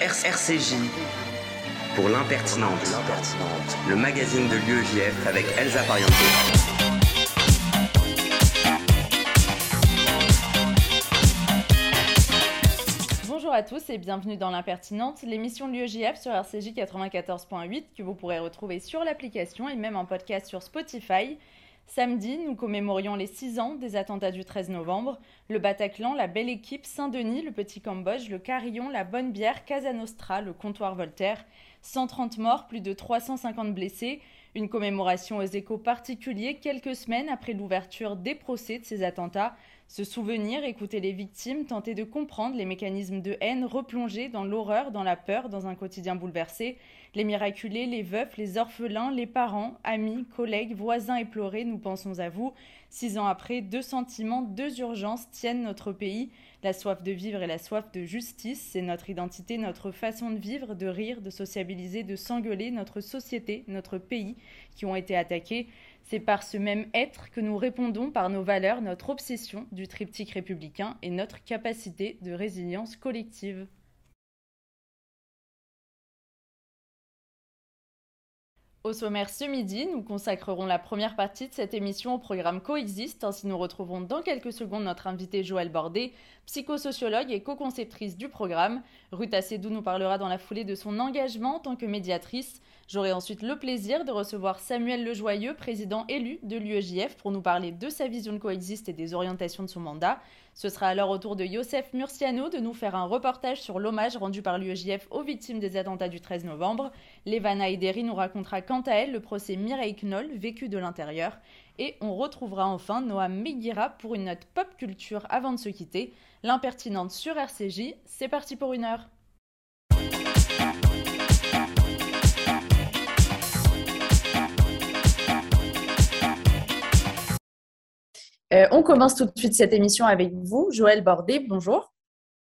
RCJ pour l'impertinente, le magazine de l'UEJF avec Elsa. Bonjour à tous et bienvenue dans l'impertinente, l'émission de l'UEJF sur RCJ 94.8 que vous pourrez retrouver sur l'application et même en podcast sur Spotify. Samedi, nous commémorions les 6 ans des attentats du 13 novembre. Le Bataclan, la Belle Équipe, Saint-Denis, le Petit Cambodge, le Carillon, la Bonne Bière, Casa Nostra, le Comptoir Voltaire. 130 morts, plus de 350 blessés. Une commémoration aux échos particuliers quelques semaines après l'ouverture des procès de ces attentats. Se souvenir, écouter les victimes, tenter de comprendre les mécanismes de haine, replonger dans l'horreur, dans la peur, dans un quotidien bouleversé. Les miraculés, les veufs, les orphelins, les parents, amis, collègues, voisins éplorés, nous pensons à vous. Six ans après, deux sentiments, deux urgences tiennent notre pays. La soif de vivre et la soif de justice, c'est notre identité, notre façon de vivre, de rire, de sociabiliser, de s'engueuler, notre société, notre pays qui ont été attaqués. C'est par ce même être que nous répondons par nos valeurs, notre obsession du triptyque républicain et notre capacité de résilience collective. Au sommaire ce midi, nous consacrerons la première partie de cette émission au programme Coexiste. Ainsi, nous retrouverons dans quelques secondes notre invitée Joëlle Bordet, psychosociologue et co-conceptrice du programme. Ruth Assedou nous parlera dans la foulée de son engagement en tant que médiatrice. J'aurai ensuite le plaisir de recevoir Samuel Lejoyeux, président élu de l'UEJF, pour nous parler de sa vision de Coexiste et des orientations de son mandat. Ce sera alors au tour de Youssef Murciano de nous faire un reportage sur l'hommage rendu par l'UEJF aux victimes des attentats du 13 novembre. Levana Ideri nous racontera quant à elle le procès Mireille Knoll vécu de l'intérieur. Et on retrouvera enfin Noam Meguira pour une note pop culture avant de se quitter. L'impertinente sur RCJ, c'est parti pour une heure. Euh, on commence tout de suite cette émission avec vous, Joël Bordet. Bonjour.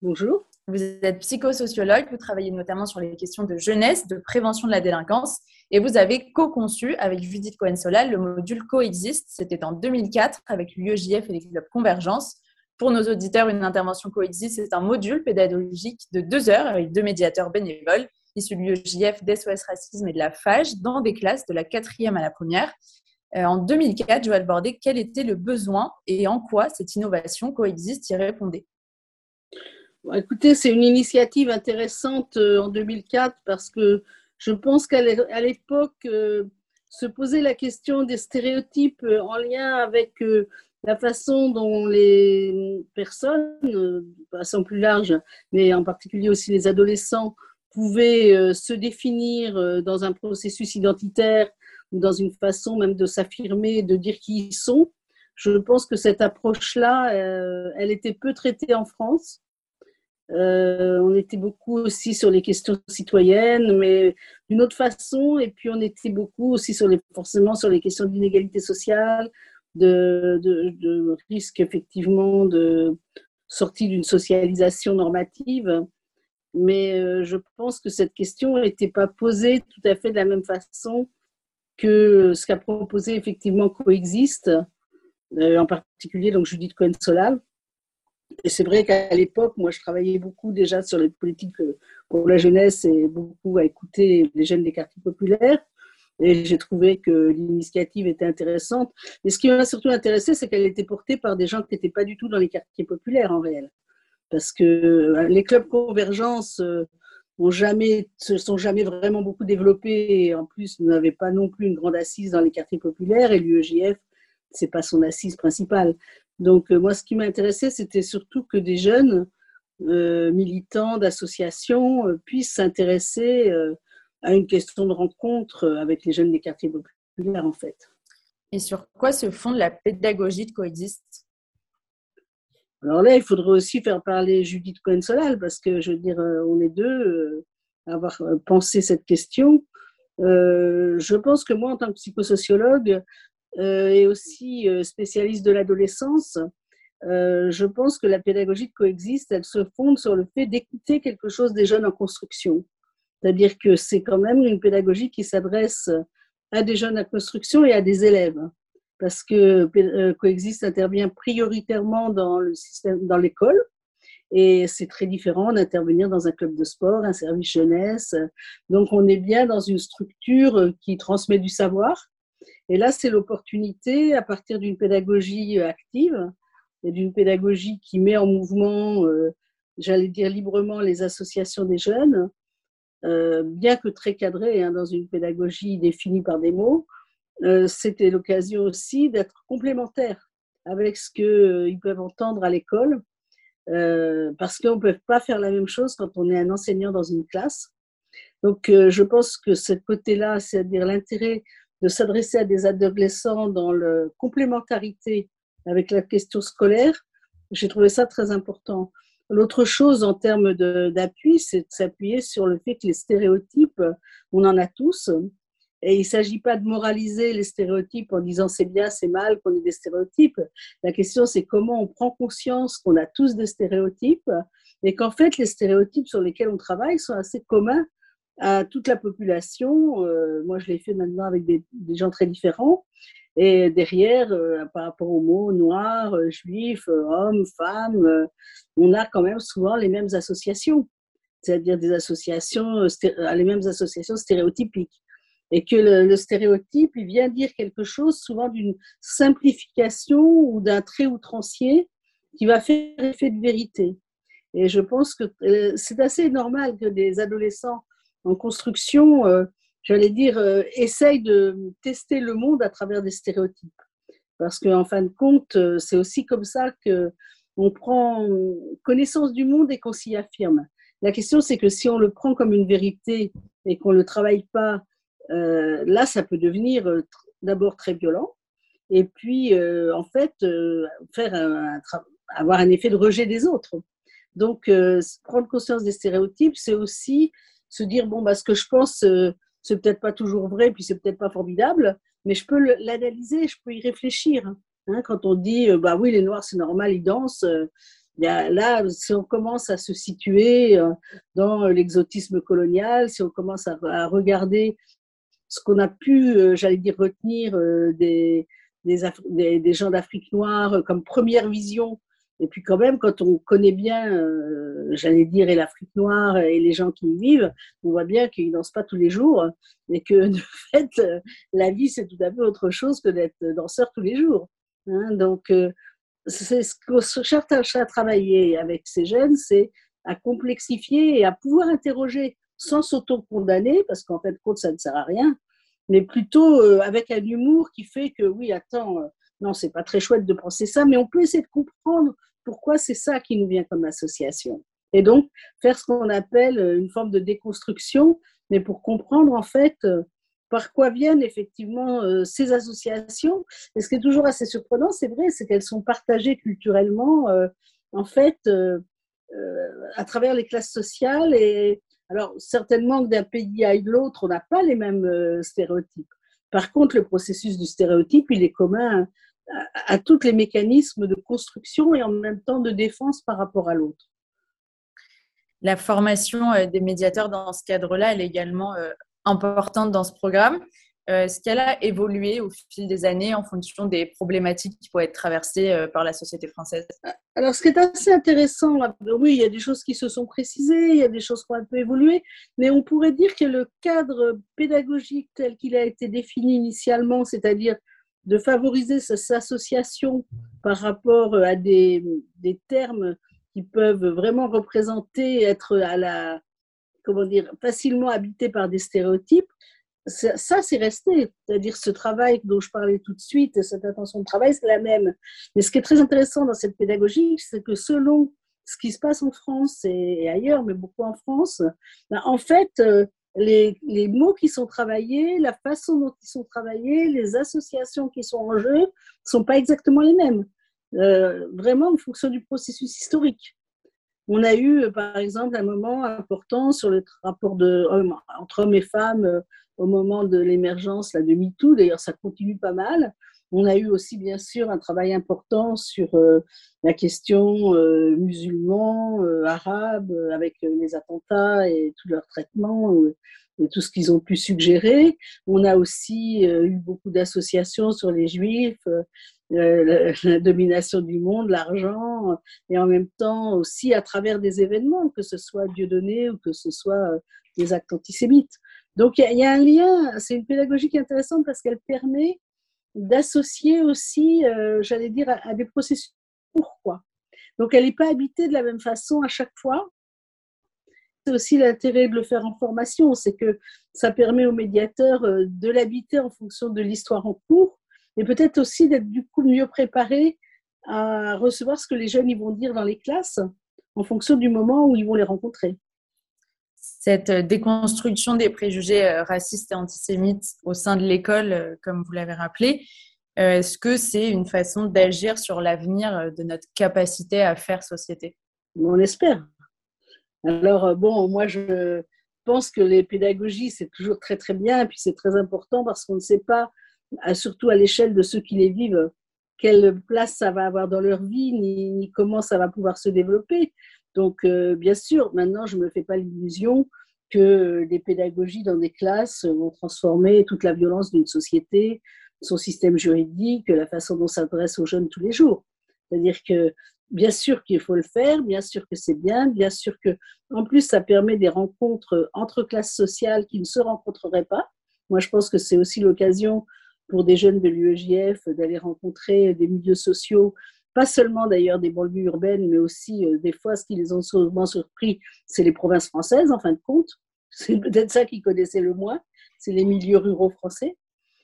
Bonjour. Vous êtes psychosociologue, vous travaillez notamment sur les questions de jeunesse, de prévention de la délinquance, et vous avez co-conçu avec Judith Cohen-Solal le module Coexiste. C'était en 2004 avec l'UEJF et les clubs Convergence. Pour nos auditeurs, une intervention Coexiste, c'est un module pédagogique de deux heures avec deux médiateurs bénévoles issus de l'UEJF, d'SOS Racisme et de la FAGE dans des classes de la quatrième à la première. Euh, en 2004, Joël Bordet, quel était le besoin et en quoi cette innovation coexiste y répondait Écoutez, c'est une initiative intéressante euh, en 2004 parce que je pense qu'à l'époque, euh, se poser la question des stéréotypes en lien avec la façon dont les personnes, de façon plus large, mais en particulier aussi les adolescents, pouvaient se définir dans un processus identitaire dans une façon même de s'affirmer, de dire qui ils sont. Je pense que cette approche-là, euh, elle était peu traitée en France. Euh, on était beaucoup aussi sur les questions citoyennes, mais d'une autre façon. Et puis on était beaucoup aussi sur les, forcément sur les questions d'inégalité sociale, de, risque effectivement de sortie d'une socialisation normative. Mais euh, je pense que cette question n'était pas posée tout à fait de la même façon que ce qu'a proposé effectivement coexiste, euh, en particulier donc Judith Cohen-Solal. Et c'est vrai qu'à l'époque, moi, je travaillais beaucoup déjà sur les politiques euh, pour la jeunesse et beaucoup à écouter les jeunes des quartiers populaires. Et j'ai trouvé que l'initiative était intéressante. Mais ce qui m'a surtout intéressé, c'est qu'elle était portée par des gens qui n'étaient pas du tout dans les quartiers populaires en réel. Parce que euh, les clubs convergence ont jamais, se sont jamais vraiment beaucoup développés et en plus n'avaient pas non plus une grande assise dans les quartiers populaires et l'UEJF, c'est pas son assise principale. Donc euh, moi, ce qui m'intéressait, c'était surtout que des jeunes euh, militants d'associations euh, puissent s'intéresser à une question de rencontre avec les jeunes des quartiers populaires en fait. Et sur quoi se fonde la pédagogie de coexiste alors là, il faudrait aussi faire parler Judith Cohen-Solal, parce que je veux dire, on est deux à avoir pensé cette question. je pense que moi, en tant que psychosociologue et aussi spécialiste de l'adolescence, je pense que la pédagogie de coexiste, elle se fonde sur le fait d'écouter quelque chose des jeunes en construction. C'est-à-dire que c'est quand même une pédagogie qui s'adresse à des jeunes en construction et à des élèves parce que euh, Coexiste intervient prioritairement dans le système, dans l'école, Et c'est très différent d'intervenir dans un club de sport, un service jeunesse. Donc, on est bien dans une structure qui transmet du savoir. Et là, c'est l'opportunité, à partir d'une pédagogie active et d'une pédagogie qui met en mouvement, euh, j'allais dire librement, les associations des jeunes, euh, bien que très cadrée hein, dans une pédagogie définie par des mots, euh, c'était l'occasion aussi d'être complémentaire avec ce qu'ils peuvent entendre à l'école euh, parce qu'on ne peut pas faire la même chose quand on est un enseignant dans une classe. Donc, euh, je pense que ce côté-là, c'est-à-dire l'intérêt de s'adresser à des adolescents dans la complémentarité avec la question scolaire, j'ai trouvé ça très important. L'autre chose en termes d'appui, c'est de s'appuyer sur le fait que les stéréotypes, on en a tous, et il ne s'agit pas de moraliser les stéréotypes en disant c'est bien, c'est mal qu'on ait des stéréotypes. La question, c'est comment on prend conscience qu'on a tous des stéréotypes et qu'en fait, les stéréotypes sur lesquels on travaille sont assez communs à toute la population. Euh, moi, je l'ai fait maintenant avec des, gens très différents. Et derrière, euh, par rapport aux mots noirs, euh, juifs, hommes, femmes, on a quand même souvent les mêmes associations, c'est-à-dire des associations, les mêmes associations stéréotypiques et que le, stéréotype, il vient dire quelque chose souvent d'une simplification ou d'un trait outrancier qui va faire effet de vérité. Et je pense que euh, c'est assez normal que des adolescents en construction, euh, j'allais dire, euh, essayent de tester le monde à travers des stéréotypes. Parce qu'en fin de compte, c'est aussi comme ça que on prend connaissance du monde et qu'on s'y affirme. La question, c'est que si on le prend comme une vérité et qu'on ne le travaille pas euh, là, ça peut devenir euh, d'abord très violent, et puis, euh, en fait, faire avoir un effet de rejet des autres. Donc, prendre conscience des stéréotypes, c'est aussi se dire bon, bah, ce que je pense, c'est peut-être pas toujours vrai, puis c'est peut-être pas formidable, mais je peux l'analyser, je peux y réfléchir. Hein. quand on dit bah oui, les Noirs, c'est normal, ils dansent. là, si on commence à se situer dans l'exotisme colonial, si on commence à regarder ce qu'on a pu, euh, j'allais dire, retenir euh, des, des, gens d'Afrique noire euh, comme première vision. Et puis quand même, quand on connaît bien, j'allais dire, et l'Afrique noire et les gens qui y vivent, on voit bien qu'ils dansent pas tous les jours et que de fait, la vie, c'est tout à fait autre chose que d'être danseur tous les jours. Hein. Donc, c'est ce qu'on cherche à travailler avec ces jeunes, c'est à complexifier et à pouvoir interroger sans s'auto-condamner, parce qu'en fait, compte, ça ne sert à rien, mais plutôt euh, avec un humour qui fait que, oui, attends, euh, non, c'est pas très chouette de penser ça, mais on peut essayer de comprendre pourquoi c'est ça qui nous vient comme association. Et donc, faire ce qu'on appelle euh, une forme de déconstruction, mais pour comprendre, en fait, par quoi viennent effectivement ces associations. Et ce qui est toujours assez surprenant, c'est vrai, c'est qu'elles sont partagées culturellement, en fait, à travers les classes sociales et alors, certainement que d'un pays à l'autre, on n'a pas les mêmes euh, stéréotypes. Par contre, le processus du stéréotype, il est commun à, tous les mécanismes de construction et en même temps de défense par rapport à l'autre. La formation euh, des médiateurs dans ce cadre-là, est également euh, importante dans ce programme. Euh, est-ce qu'elle a évolué au fil des années en fonction des problématiques qui pourraient être traversées euh, par la société française. Alors, ce qui est assez intéressant, oui, il y a des choses qui se sont précisées, il y a des choses qui ont un peu évolué, mais on pourrait dire que le cadre pédagogique tel qu'il a été défini initialement, c'est-à-dire de favoriser cette association par rapport à des, des termes qui peuvent vraiment représenter, être à la, comment dire, facilement habités par des stéréotypes, ça, c'est resté. C'est-à-dire ce travail dont je parlais tout de suite, cette attention de travail, c'est la même. Mais ce qui est très intéressant dans cette pédagogie, c'est que selon ce qui se passe en France et ailleurs, mais beaucoup en France, ben, en fait, euh, les, mots qui sont travaillés, la façon dont ils sont travaillés, les associations qui sont en jeu, ne sont pas exactement les mêmes. Euh, vraiment en fonction du processus historique. On a eu, par exemple, un moment important sur le rapport de, entre hommes et femmes au moment de l'émergence de MeToo. D'ailleurs, ça continue pas mal. On a eu aussi, bien sûr, un travail important sur euh, la question euh, musulman, euh, arabe, avec les attentats et tout leur traitement et tout ce qu'ils ont pu suggérer. On a aussi eu beaucoup d'associations sur les juifs la, domination du monde, l'argent, et en même temps aussi à travers des événements, que ce soit Dieu donné ou que ce soit des actes antisémites. Donc il y, a un lien, c'est une pédagogie qui est intéressante parce qu'elle permet d'associer aussi, euh, j'allais dire, à, à, des processus pourquoi. Donc elle n'est pas habitée de la même façon à chaque fois. C'est aussi l'intérêt de le faire en formation, c'est que ça permet aux médiateurs de l'habiter en fonction de l'histoire en cours et peut-être aussi d'être du coup mieux préparés à recevoir ce que les jeunes ils vont dire dans les classes en fonction du moment où ils vont les rencontrer. Cette déconstruction des préjugés racistes et antisémites au sein de l'école, comme vous l'avez rappelé, est-ce que c'est une façon d'agir sur l'avenir de notre capacité à faire société? On espère. Alors, bon, moi, je pense que les pédagogies, c'est toujours très, très bien, et puis c'est très important parce qu'on ne sait pas surtout à l'échelle de ceux qui les vivent, quelle place ça va avoir dans leur vie, ni, comment ça va pouvoir se développer. Donc, euh, bien sûr, maintenant, je ne me fais pas l'illusion que les pédagogies dans des classes vont transformer toute la violence d'une société, son système juridique, la façon dont s'adresse aux jeunes tous les jours. C'est-à-dire que, bien sûr qu'il faut le faire, bien sûr que c'est bien, bien sûr que, en plus, ça permet des rencontres entre classes sociales qui ne se rencontreraient pas. Moi, je pense que c'est aussi l'occasion pour des jeunes de l'UEJF d'aller rencontrer des milieux sociaux, pas seulement d'ailleurs des banlieues urbaines, mais aussi euh, des fois ce qui les ont souvent surpris, c'est les provinces françaises en fin de compte. C'est peut-être ça qu'ils connaissaient le moins, c'est les milieux ruraux français.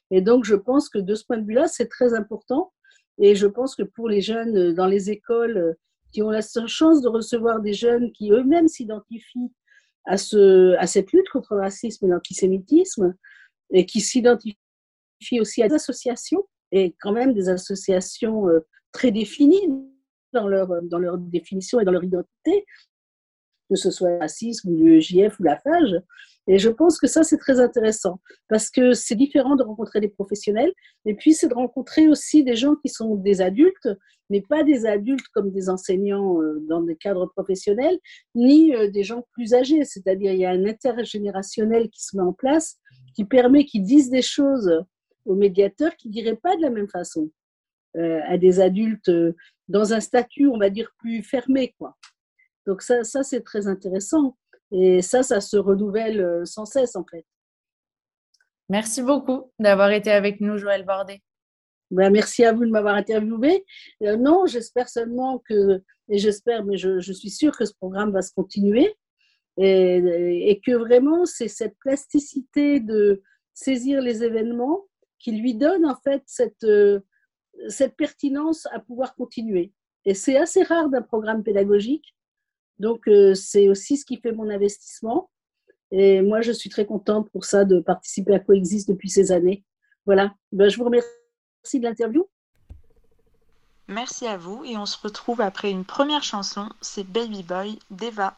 Et donc je pense que de ce point de vue-là, c'est très important. Et je pense que pour les jeunes euh, dans les écoles euh, qui ont la chance de recevoir des jeunes qui eux-mêmes s'identifient à, ce, à cette lutte contre le racisme et l'antisémitisme, et qui s'identifient aussi à des associations, et quand même des associations euh, très définies dans leur, dans leur définition et dans leur identité, que ce soit racisme ou l'UEJF ou la FAGE. Et je pense que ça, c'est très intéressant parce que c'est différent de rencontrer des professionnels et puis c'est de rencontrer aussi des gens qui sont des adultes, mais pas des adultes comme des enseignants euh, dans des cadres professionnels, ni euh, des gens plus âgés. C'est-à-dire, il y a un intergénérationnel qui se met en place qui permet qu'ils disent des choses aux médiateurs qui ne diraient pas de la même façon euh, à des adultes euh, dans un statut, on va dire, plus fermé. Quoi. Donc ça, ça c'est très intéressant. Et ça, ça se renouvelle euh, sans cesse, en fait. Merci beaucoup d'avoir été avec nous, Joël Bordet. Ben, merci à vous de m'avoir interviewé. Euh, non, j'espère seulement que, et j'espère, mais je, je, suis sûre que ce programme va se continuer et, et que vraiment, c'est cette plasticité de saisir les événements qui lui donne en fait cette, euh, cette pertinence à pouvoir continuer. Et c'est assez rare d'un programme pédagogique. Donc, euh, c'est aussi ce qui fait mon investissement. Et moi, je suis très contente pour ça de participer à Coexiste depuis ces années. Voilà. Ben, je vous remercie de l'interview. Merci à vous et on se retrouve après une première chanson, c'est Baby Boy d'Eva.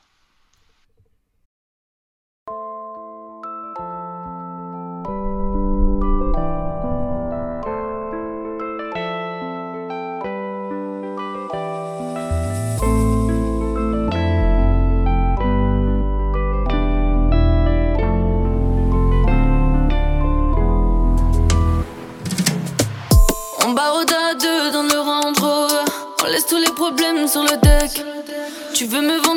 Tu veux me vendre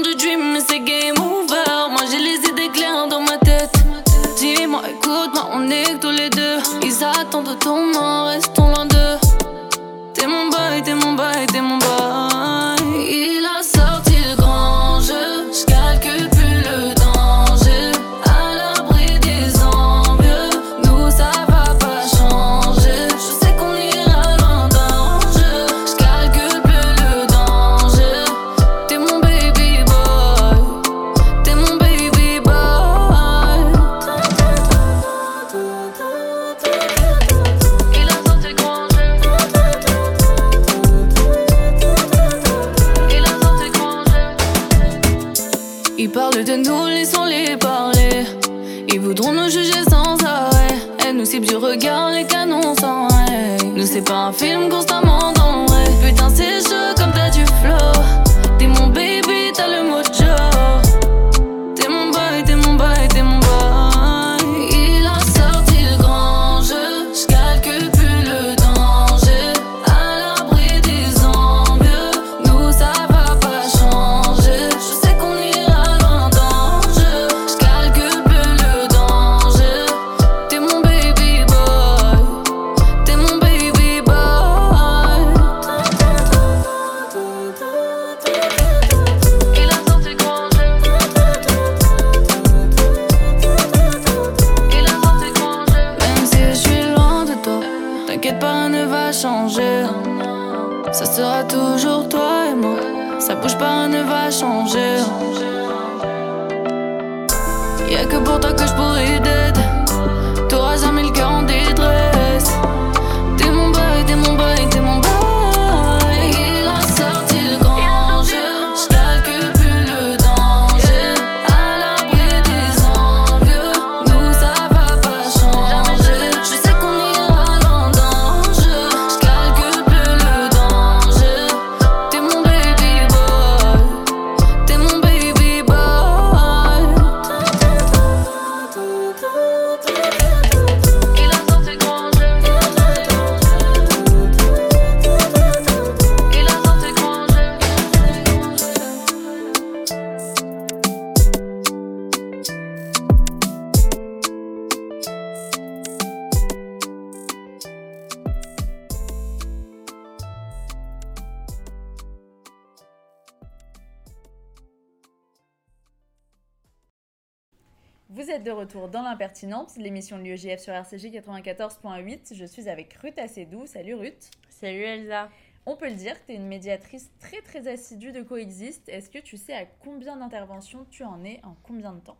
l'impertinente, l'émission de l'UEJF sur RCJ 94.8. Je suis avec Ruth Assedou. Salut Ruth. Salut Elsa. On peut le dire tu es une médiatrice très très assidue de Coexiste. Est-ce que tu sais à combien d'interventions tu en es en combien de temps?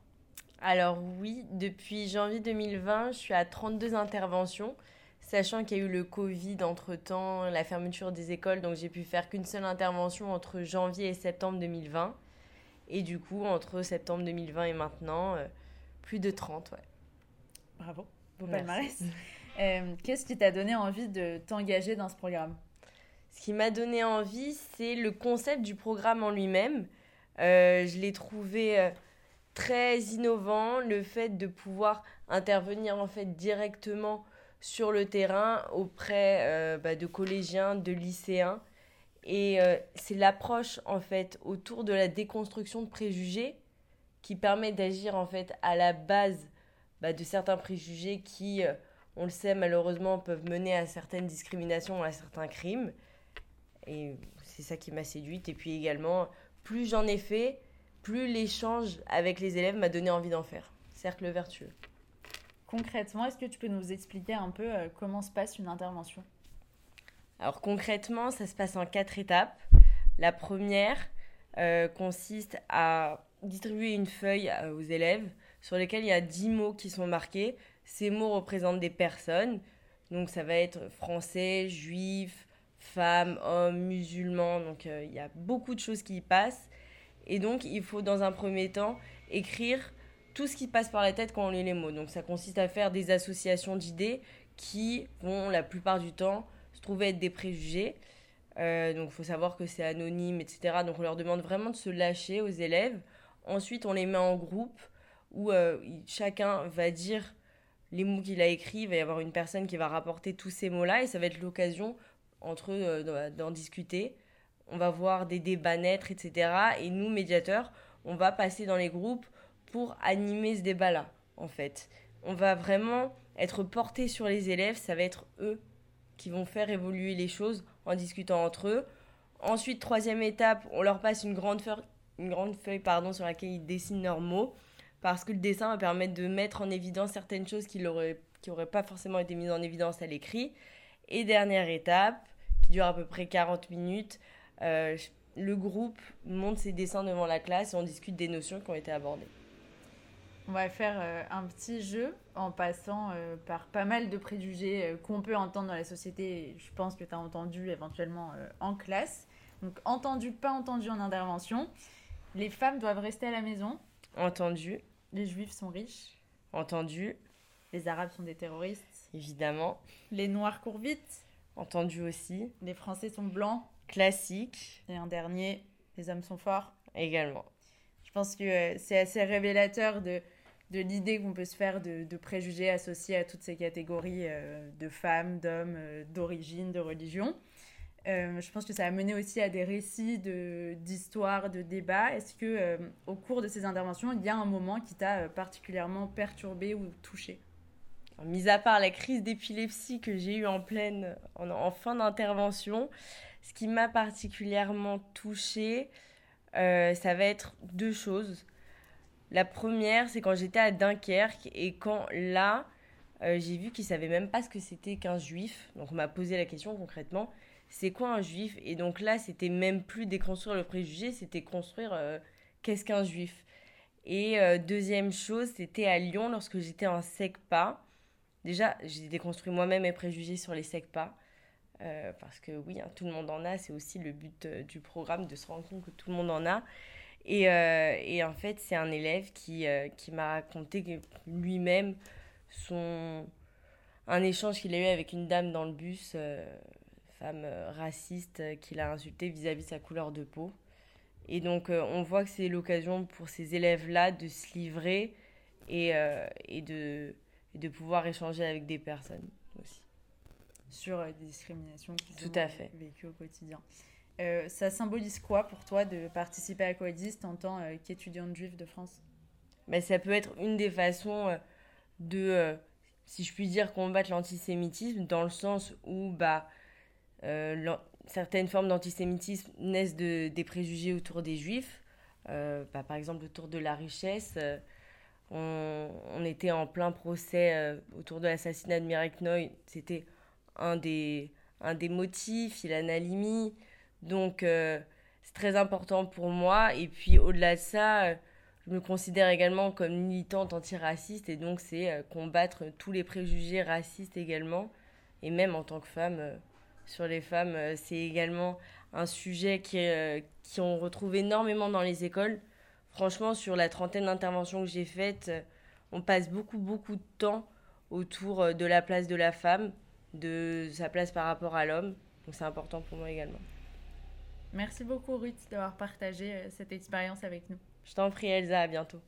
Alors oui, depuis janvier 2020, je suis à 32 interventions, sachant qu'il y a eu le Covid entre-temps, la fermeture des écoles, donc j'ai pu faire qu'une seule intervention entre janvier et septembre 2020. Et du coup, entre septembre 2020 et maintenant, euh, plus de 30, ouais. Bravo, beau palmarès. Euh, Qu'est-ce qui t'a donné envie de t'engager dans ce programme? Ce qui m'a donné envie, c'est le concept du programme en lui-même. Euh, je l'ai trouvé euh, très innovant, le fait de pouvoir intervenir en fait directement sur le terrain auprès euh, bah, de collégiens, de lycéens. Et c'est l'approche en fait autour de la déconstruction de préjugés qui permet d'agir en fait à la base bah, de certains préjugés qui, euh, on le sait malheureusement, peuvent mener à certaines discriminations, à certains crimes. Et c'est ça qui m'a séduite. Et puis également, plus j'en ai fait, plus l'échange avec les élèves m'a donné envie d'en faire. Cercle vertueux. Concrètement, est-ce que tu peux nous expliquer un peu euh, comment se passe une intervention? Alors concrètement, ça se passe en quatre étapes. La première euh, consiste à distribuer une feuille aux élèves sur lesquelles il y a 10 mots qui sont marqués. Ces mots représentent des personnes. Donc ça va être français, juif, femme, homme, musulman. Donc euh, il y a beaucoup de choses qui y passent. Et donc il faut dans un premier temps écrire tout ce qui passe par la tête quand on lit les mots. Donc ça consiste à faire des associations d'idées qui vont la plupart du temps se trouver être des préjugés. Euh, donc il faut savoir que c'est anonyme, etc. Donc on leur demande vraiment de se lâcher aux élèves. Ensuite on les met en groupe où euh, chacun va dire les mots qu'il a écrits. Il va y avoir une personne qui va rapporter tous ces mots-là et ça va être l'occasion entre eux euh, d'en- d'en discuter. On va voir des débats naître, etc. Et nous, médiateurs, on va passer dans les groupes pour animer ce débat-là, en fait. On va vraiment être porté sur les élèves, ça va être eux qui vont faire évoluer les choses en discutant entre eux. Ensuite, troisième étape, on leur passe une grande feuille, une grande feuille pardon, sur laquelle ils dessinent leurs mots, parce que le dessin va permettre de mettre en évidence certaines choses qui n'auraient qui auraient pas forcément été mises en évidence à l'écrit. Et dernière étape, qui dure à peu près 40 minutes, euh, le groupe monte ses dessins devant la classe et on discute des notions qui ont été abordées. On va faire euh, un petit jeu en passant euh, par pas mal de préjugés qu'on peut entendre dans la société. Je pense que tu as entendu éventuellement en classe. Donc, entendu, pas entendu en intervention. Les femmes doivent rester à la maison. Entendu, Les juifs sont riches. entendu, Les arabes sont des terroristes. évidemment, Les noirs courent vite. entendu aussi, Les français sont blancs. classique Et un dernier, les hommes sont forts. également. Je pense que euh, c'est assez révélateur de, de l'idée qu'on peut se faire de, de préjugés associés à toutes ces catégories euh, de femmes, d'hommes, euh, d'origine, de religion. Euh, je pense que ça a mené aussi à des récits de- d'histoires, de, débats. Est-ce que euh, au cours de ces interventions, il y a un moment qui t'a euh, particulièrement perturbé ou touché? Mis à part la crise d'épilepsie que j'ai eue en pleine, en, fin d'intervention, ce qui m'a particulièrement touchée, ça va être deux choses. La première, c'est quand j'étais à Dunkerque et quand là, j'ai vu qu'ils savaient même pas ce que c'était qu'un juif. Donc on m'a posé la question concrètement, c'est quoi un juif? Et donc là, c'était même plus déconstruire le préjugé, c'était construire qu'est-ce qu'un juif? Et deuxième chose, c'était à Lyon, lorsque j'étais en SECPA. Déjà, j'ai déconstruit moi-même mes préjugés sur les SECPA. parce que oui, hein, tout le monde en a, c'est aussi le but du programme de se rendre compte que tout le monde en a. Et, euh, et en fait, c'est un élève qui, euh, qui m'a raconté lui-même son un échange qu'il a eu avec une dame dans le bus, euh, femme raciste, qu'il a insulté vis-à-vis de sa couleur de peau. Et donc, on voit que c'est l'occasion pour ces élèves-là de se livrer et, et, de, et de pouvoir échanger avec des personnes aussi. Sur des discriminations qui Tout à fait. vécues au quotidien. Euh, ça symbolise quoi pour toi de participer à Coexist en tant euh, qu'étudiante juive de France? Bah, Ça peut être une des façons euh, de, si je puis dire, combattre l'antisémitisme, dans le sens où bah, certaines formes d'antisémitisme naissent de, des préjugés autour des juifs. Bah, par exemple, autour de la richesse. On, on, était en plein procès autour de l'assassinat de Mireille Knoy. C'était un des, un des motifs, il a Halimi. Donc, euh, c'est très important pour moi. Et puis, au-delà de ça, euh, je me considère également comme militante antiraciste. Et donc, c'est euh, combattre tous les préjugés racistes également. Et même en tant que femme, sur les femmes, c'est également un sujet qui, qui on retrouve énormément dans les écoles. Franchement, sur la trentaine d'interventions que j'ai faites, on passe beaucoup, beaucoup de temps autour de la place de la femme, de sa place par rapport à l'homme. Donc c'est important pour moi également. Merci beaucoup Ruth d'avoir partagé euh, cette expérience avec nous. Je t'en prie Elsa, à bientôt.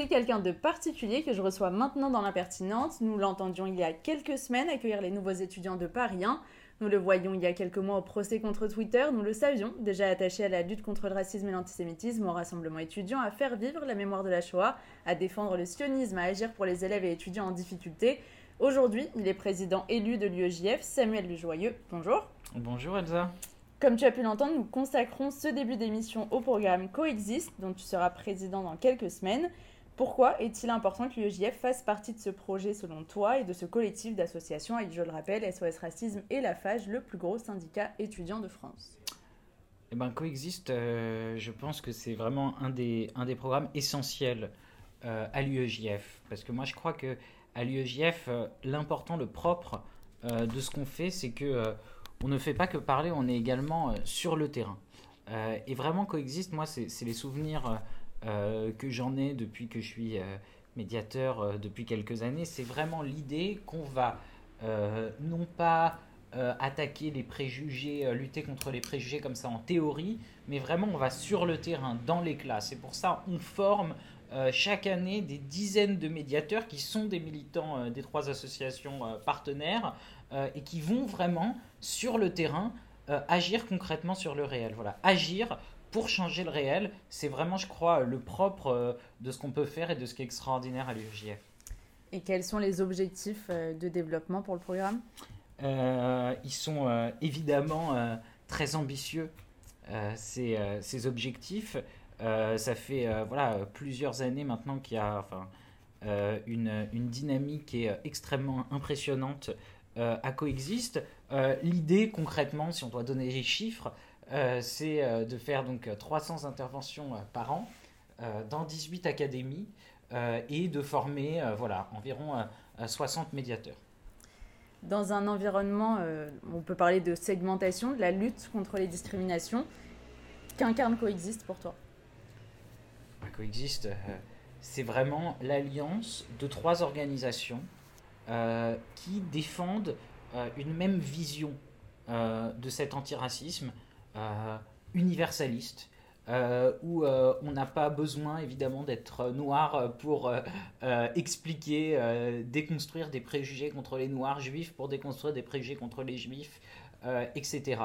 C'est quelqu'un de particulier que je reçois maintenant dans l'impertinente. Nous l'entendions il y a quelques semaines accueillir les nouveaux étudiants de Paris 1. Nous le voyions il y a quelques mois au procès contre Twitter, nous le savions, déjà attaché à la lutte contre le racisme et l'antisémitisme, au rassemblement étudiant, à faire vivre la mémoire de la Shoah, à défendre le sionisme, à agir pour les élèves et étudiants en difficulté. Aujourd'hui, il est président élu de l'UEJF, Samuel Lejoyeux. Bonjour. Bonjour Elsa. Comme tu as pu l'entendre, nous consacrons ce début d'émission au programme Coexiste, dont tu seras président dans quelques semaines. Pourquoi est-il important que l'UEJF fasse partie de ce projet selon toi et de ce collectif d'associations avec, je le rappelle, SOS Racisme et la FAGE, le plus gros syndicat étudiant de France? Eh ben, Coexiste, euh, je pense que c'est vraiment un des, programmes essentiels euh, à l'UEJF. Parce que moi, je crois que à l'UEJF, euh, l'important, le propre de ce qu'on fait, c'est que on ne fait pas que parler, on est également sur le terrain. et vraiment, Coexiste, moi, c'est les souvenirs que j'en ai depuis que je suis euh, médiateur euh, depuis quelques années, c'est vraiment l'idée qu'on va non pas attaquer les préjugés, lutter contre les préjugés comme ça en théorie, mais vraiment on va sur le terrain, dans les classes. Et pour ça, on forme chaque année des dizaines de médiateurs qui sont des militants des trois associations partenaires et qui vont vraiment sur le terrain agir concrètement sur le réel. Voilà, agir pour changer le réel. C'est vraiment, je crois, le propre euh, de ce qu'on peut faire et de ce qui est extraordinaire à l'UEJF. Et quels sont les objectifs euh, de développement pour le programme? Euh, Ils sont évidemment très ambitieux, ces, ces, objectifs. ça fait voilà, plusieurs années maintenant qu'il y a enfin, une, une, dynamique qui est extrêmement impressionnante à Coexiste. L'idée, concrètement, si on doit donner les chiffres, c'est euh, de faire donc 300 interventions euh, par an dans 18 académies et de former voilà, environ 60 médiateurs. Dans un environnement, on peut parler de segmentation, de la lutte contre les discriminations, qu'incarne Coexiste pour toi? Bah, Coexiste, c'est vraiment l'alliance de trois organisations qui défendent une même vision de cet antiracisme euh, universaliste. Euh, où euh, on n'a pas besoin évidemment d'être noir pour expliquer, déconstruire des préjugés contre les noirs juifs, pour déconstruire des préjugés contre les juifs, etc.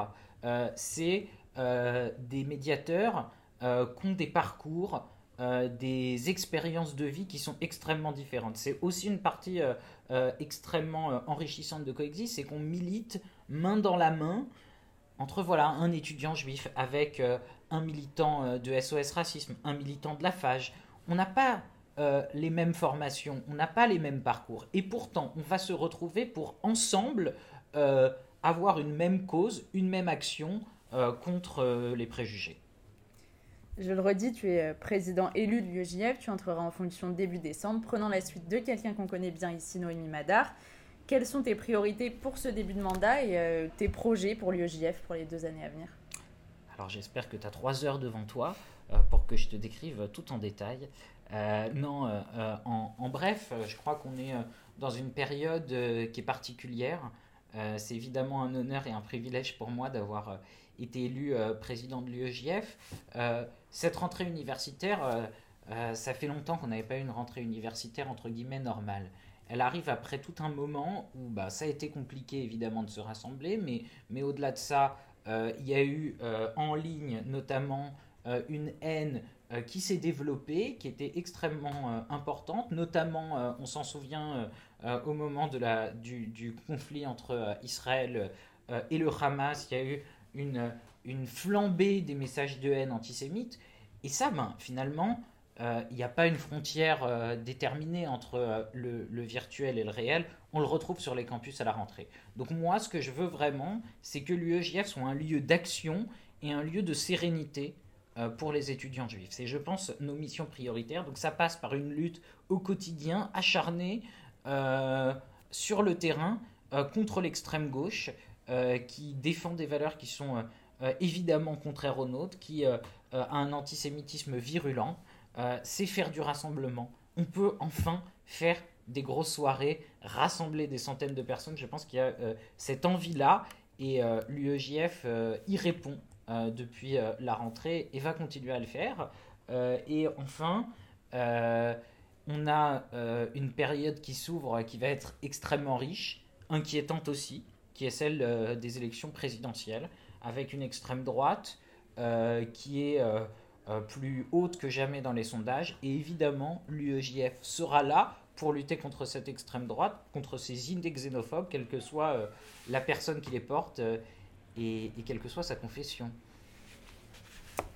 C'est des médiateurs qui ont des parcours, des expériences de vie qui sont extrêmement différentes. C'est aussi une partie extrêmement enrichissante de Coexist, c'est qu'on milite main dans la main entre voilà un étudiant juif avec euh, un militant euh, de SOS Racisme, un militant de la FAGE. on n'a pas euh, les mêmes formations, on n'a pas les mêmes parcours. Et pourtant, on va se retrouver pour ensemble avoir une même cause, une même action contre les préjugés. Je le redis, tu es président élu de l'UEJF, tu entreras en fonction début décembre, prenant la suite de quelqu'un qu'on connaît bien ici, Noémie Madar. Quelles sont tes priorités pour ce début de mandat et tes projets pour l'UEJF pour les deux années à venir? Alors j'espère que tu as trois heures devant toi pour que je te décrive tout en détail. Euh, non, euh, euh, en, bref, je crois qu'on est dans une période qui est particulière. c'est évidemment un honneur et un privilège pour moi d'avoir été élu président de l'UEJF. cette rentrée universitaire, ça fait longtemps qu'on n'avait pas eu une rentrée universitaire entre guillemets normale. Elle arrive après tout un moment où bah, ça a été compliqué évidemment de se rassembler, mais, mais au-delà de ça, il y a eu en ligne notamment une haine euh, qui s'est développée, qui était extrêmement euh, importante, notamment, euh, on s'en souvient, au moment de la, du, du conflit entre Israël et le Hamas, il y a eu une, une flambée des messages de haine antisémites. Et ça, ben, finalement, il n'y a pas une frontière déterminée entre le, le, virtuel et le réel. On le retrouve sur les campus à la rentrée. Donc moi, ce que je veux vraiment, c'est que l'UEJF soit un lieu d'action et un lieu de sérénité euh, pour les étudiants juifs. C'est, je pense, nos missions prioritaires. Donc ça passe par une lutte au quotidien, acharnée, euh, sur le terrain, euh, contre l'extrême gauche, qui défend des valeurs qui sont évidemment contraires aux nôtres, qui a un antisémitisme virulent. C'est faire du rassemblement. On peut enfin faire des grosses soirées, rassembler des centaines de personnes. Je pense qu'il y a cette envie-là et l'UEJF y répond euh, depuis euh, la rentrée et va continuer à le faire. Euh, et enfin, on a une période qui s'ouvre qui va être extrêmement riche, inquiétante aussi, qui est celle des élections présidentielles, avec une extrême droite qui est plus haute que jamais dans les sondages. Et évidemment, l'UEJF sera là pour lutter contre cette extrême droite, contre ces idées xénophobes, quelle que soit la personne qui les porte et, quelle que soit sa confession.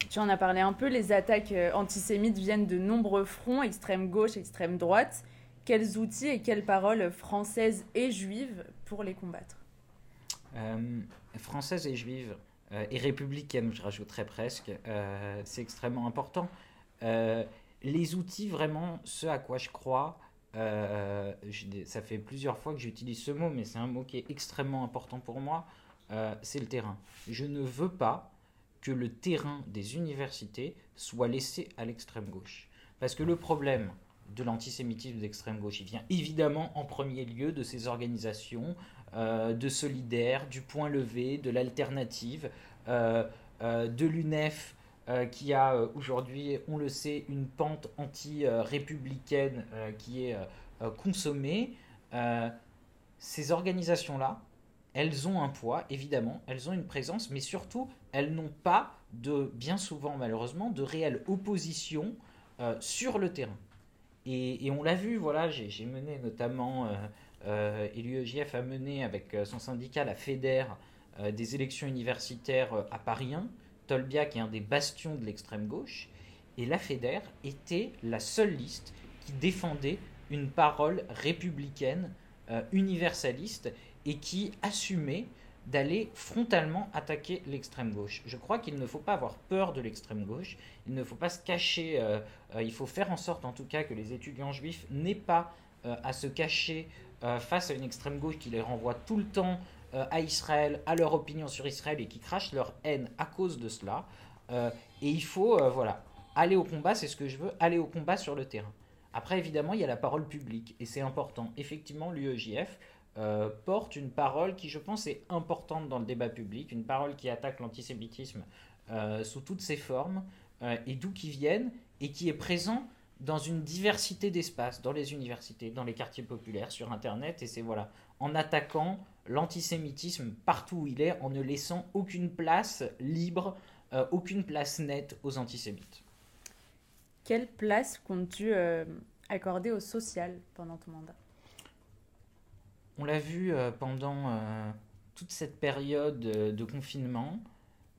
Tu en as parlé un peu, les attaques euh, antisémites viennent de nombreux fronts, extrême gauche, extrême droite. Quels outils et quelles paroles françaises et juives pour les combattre? Euh, Françaises et juives, euh, et républicaines, je rajouterais presque, c'est extrêmement important. les outils, vraiment, ce à quoi je crois, ça fait plusieurs fois que j'utilise ce mot, mais c'est un mot qui est extrêmement important pour moi, euh, c'est le terrain. Je ne veux pas que le terrain des universités soit laissé à l'extrême gauche. Parce que le problème de l'antisémitisme d'extrême gauche, il vient évidemment en premier lieu de ces organisations euh, de solidaires, du point levé, de l'alternative, euh, de l'UNEF, qui a aujourd'hui, on le sait, une pente anti-républicaine qui est consommée. ces organisations-là, elles ont un poids, évidemment, elles ont une présence, mais surtout, elles n'ont pas de, bien souvent malheureusement, de réelle opposition euh, sur le terrain. Et, on l'a vu, voilà, j'ai mené notamment, euh, euh, et l'UEJF a mené avec son syndicat, la FEDER, des élections universitaires à Paris 1, Tolbia qui est un des bastions de l'extrême gauche, et la FEDER était la seule liste qui défendait une parole républicaine, universaliste, et qui assumait d'aller frontalement attaquer l'extrême gauche. Je crois qu'il ne faut pas avoir peur de l'extrême gauche, il ne faut pas se cacher, euh, euh, il faut faire en sorte en tout cas que les étudiants juifs n'aient pas euh, à se cacher face à une extrême gauche qui les renvoie tout le temps à Israël, à leur opinion sur Israël et qui crache leur haine à cause de cela. et il faut, voilà, aller au combat, c'est ce que je veux, aller au combat sur le terrain. Après, évidemment, il y a la parole publique et c'est important. Effectivement, l'UEJF euh, porte une parole qui, je pense, est importante dans le débat public, une parole qui attaque l'antisémitisme euh, sous toutes ses formes, euh, et d'où qui viennent, et qui est présent dans une diversité d'espaces, dans les universités, dans les quartiers populaires, sur Internet, et c'est voilà, en attaquant l'antisémitisme partout où il est, en ne laissant aucune place libre, aucune place nette aux antisémites. Quelle place comptes-tu accorder au social pendant ton mandat? On l'a vu euh, pendant euh, toute cette période euh, de confinement.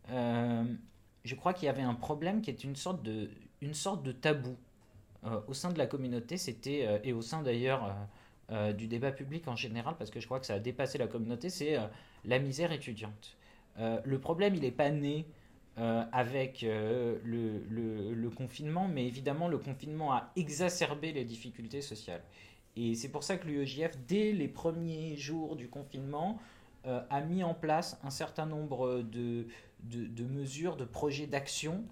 je crois qu'il y avait un problème qui est une sorte de, une sorte de tabou au sein de la communauté, c'était, et au sein d'ailleurs du débat public en général, parce que je crois que ça a dépassé la communauté, c'est la misère étudiante. le problème, il n'est pas né avec le, confinement, mais évidemment, le confinement a exacerbé les difficultés sociales. Et c'est pour ça que l'UEJF, dès les premiers jours du confinement, euh, a mis en place un certain nombre de, mesures, de projets d'action euh,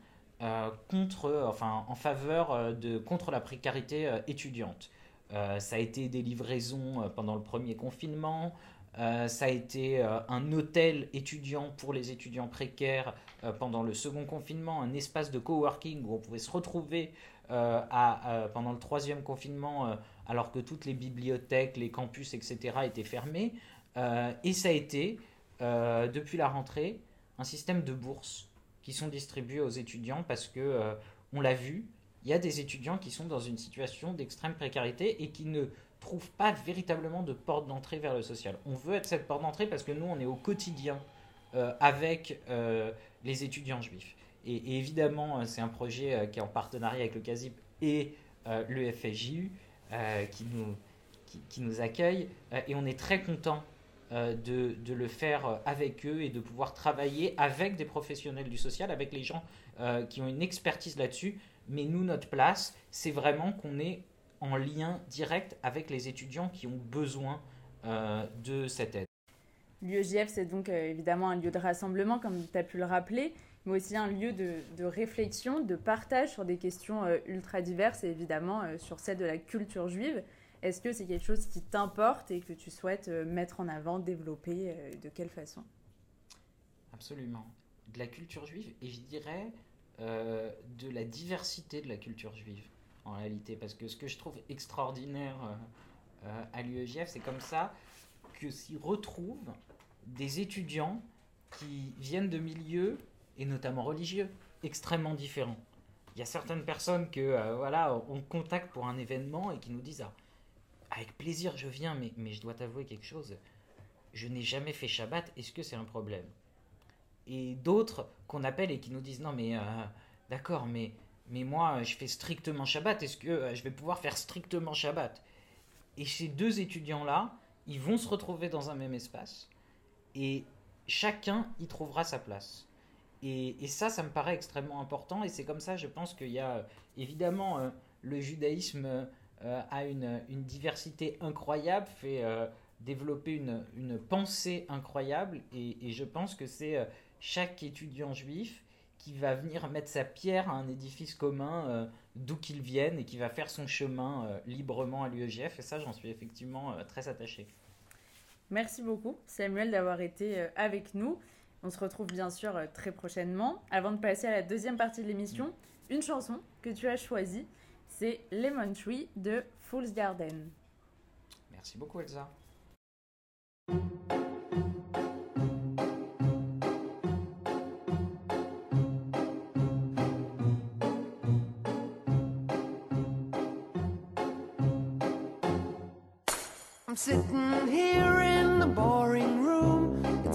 contre, enfin, en faveur euh, de contre la précarité étudiante. ça a été des livraisons pendant le premier confinement. ça a été un hôtel étudiant pour les étudiants précaires pendant le second confinement, un espace de coworking où on pouvait se retrouver pendant le troisième confinement alors que toutes les bibliothèques, les campus, etc. étaient fermés. Euh, et ça a été, euh, depuis la rentrée, un système de bourses sont distribuées aux étudiants parce que, euh, on l'a vu, il y a des étudiants qui sont dans une situation d'extrême précarité et qui ne trouvent pas véritablement de porte d'entrée vers le social. On veut être cette porte d'entrée parce que nous, on est au quotidien avec les étudiants juifs. Et, évidemment, c'est un projet qui est en partenariat avec le CASIP et le FSJU. Euh, qui, nous, qui, nous accueille. Euh, et on est très content euh, de, de, le faire avec eux et de pouvoir travailler avec des professionnels du social, avec les gens qui ont une expertise là-dessus. Mais nous, notre place, c'est vraiment qu'on est en lien direct avec les étudiants qui ont besoin de cette aide. L'UEJF, c'est donc évidemment un lieu de rassemblement, comme tu as pu le rappeler, mais aussi un lieu de, réflexion, de partage sur des questions euh, ultra diverses et évidemment euh, sur celle de la culture juive. Est-ce que c'est quelque chose qui t'importe et que tu souhaites euh, mettre en avant, développer De quelle façon? Absolument. De la culture juive et je dirais de la diversité de la culture juive en réalité. Parce que ce que je trouve extraordinaire à l'UEJF, c'est comme ça que s'y retrouvent des étudiants qui viennent de milieux et notamment religieux, extrêmement différents. Il y a certaines personnes que euh, voilà, on contacte pour un événement et qui nous disent ah, avec plaisir je viens, mais, je dois t'avouer quelque chose, je n'ai jamais fait Shabbat, est-ce que c'est un problème? Et d'autres qu'on appelle et qui nous disent non mais euh, d'accord, mais, moi je fais strictement Shabbat, est-ce que euh, je vais pouvoir faire strictement Shabbat? Et ces deux étudiants-là, ils vont se retrouver dans un même espace et chacun y trouvera sa place. Et, ça, ça me paraît extrêmement important. Et c'est comme ça, je pense qu'il y a évidemment euh, le judaïsme euh, a une, diversité incroyable, fait euh, développer une, pensée incroyable. Et, je pense que c'est chaque étudiant juif qui va venir mettre sa pierre à un édifice commun d'où qu'il vienne et qui va faire son chemin librement à l'UEGF. Et ça, j'en suis effectivement très attaché. Merci beaucoup, Samuel, d'avoir été avec nous. On se retrouve bien sûr euh, très prochainement. Avant de passer à la deuxième partie de l'émission, une chanson que tu as choisie, c'est Lemon Tree de Fool's Garden. Merci beaucoup Elsa. I'm sitting here in the boring room. It's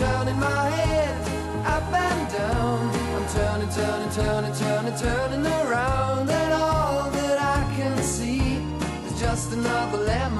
Turning my head up and down. I'm turning, turning, turning, turning, turning around. And all that I can see is just another lemon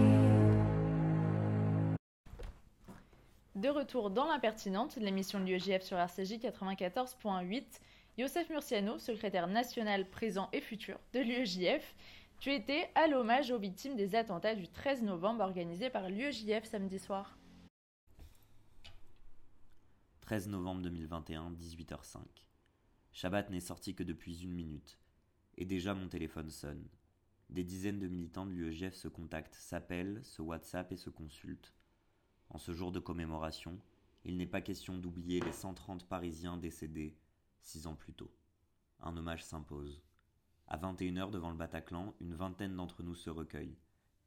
Retour dans l'impertinente, l'émission de l'UEJF sur RCJ 94.8, Youssef Murciano, secrétaire national présent et futur de l'UEJF, tu étais à l'hommage aux victimes des attentats du 13 novembre organisés par l'UEJF samedi soir. 13 novembre 2021, 18h05. Shabbat n'est sorti que depuis une minute. Et déjà mon téléphone sonne. Des dizaines de militants de l'UEJF se contactent, s'appellent, se WhatsApp et se consultent. En ce jour de commémoration, il n'est pas question d'oublier les 130 Parisiens décédés six ans plus tôt. Un hommage s'impose. À 21h devant le Bataclan, une vingtaine d'entre nous se recueillent.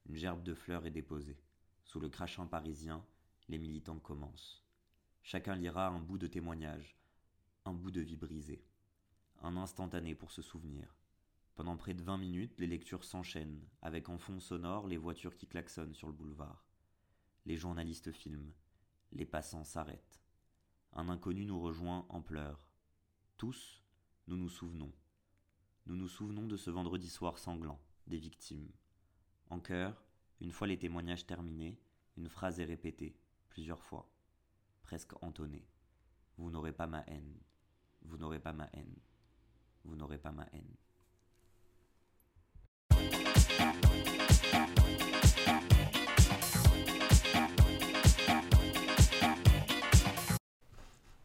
Une gerbe de fleurs est déposée. Sous le crachin parisien, les militants commencent. Chacun lira un bout de témoignage, un bout de vie brisée. Un instantané pour se souvenir. Pendant près de vingt minutes, les lectures s'enchaînent, avec en fond sonore les voitures qui klaxonnent sur le boulevard. Les journalistes filment. Les passants s'arrêtent. Un inconnu nous rejoint en pleurs. Tous, nous nous souvenons. Nous nous souvenons de ce vendredi soir sanglant, des victimes. En chœur, une fois les témoignages terminés, une phrase est répétée, plusieurs fois, presque entonnée. Vous n'aurez pas ma haine. Vous n'aurez pas ma haine. Vous n'aurez pas ma haine.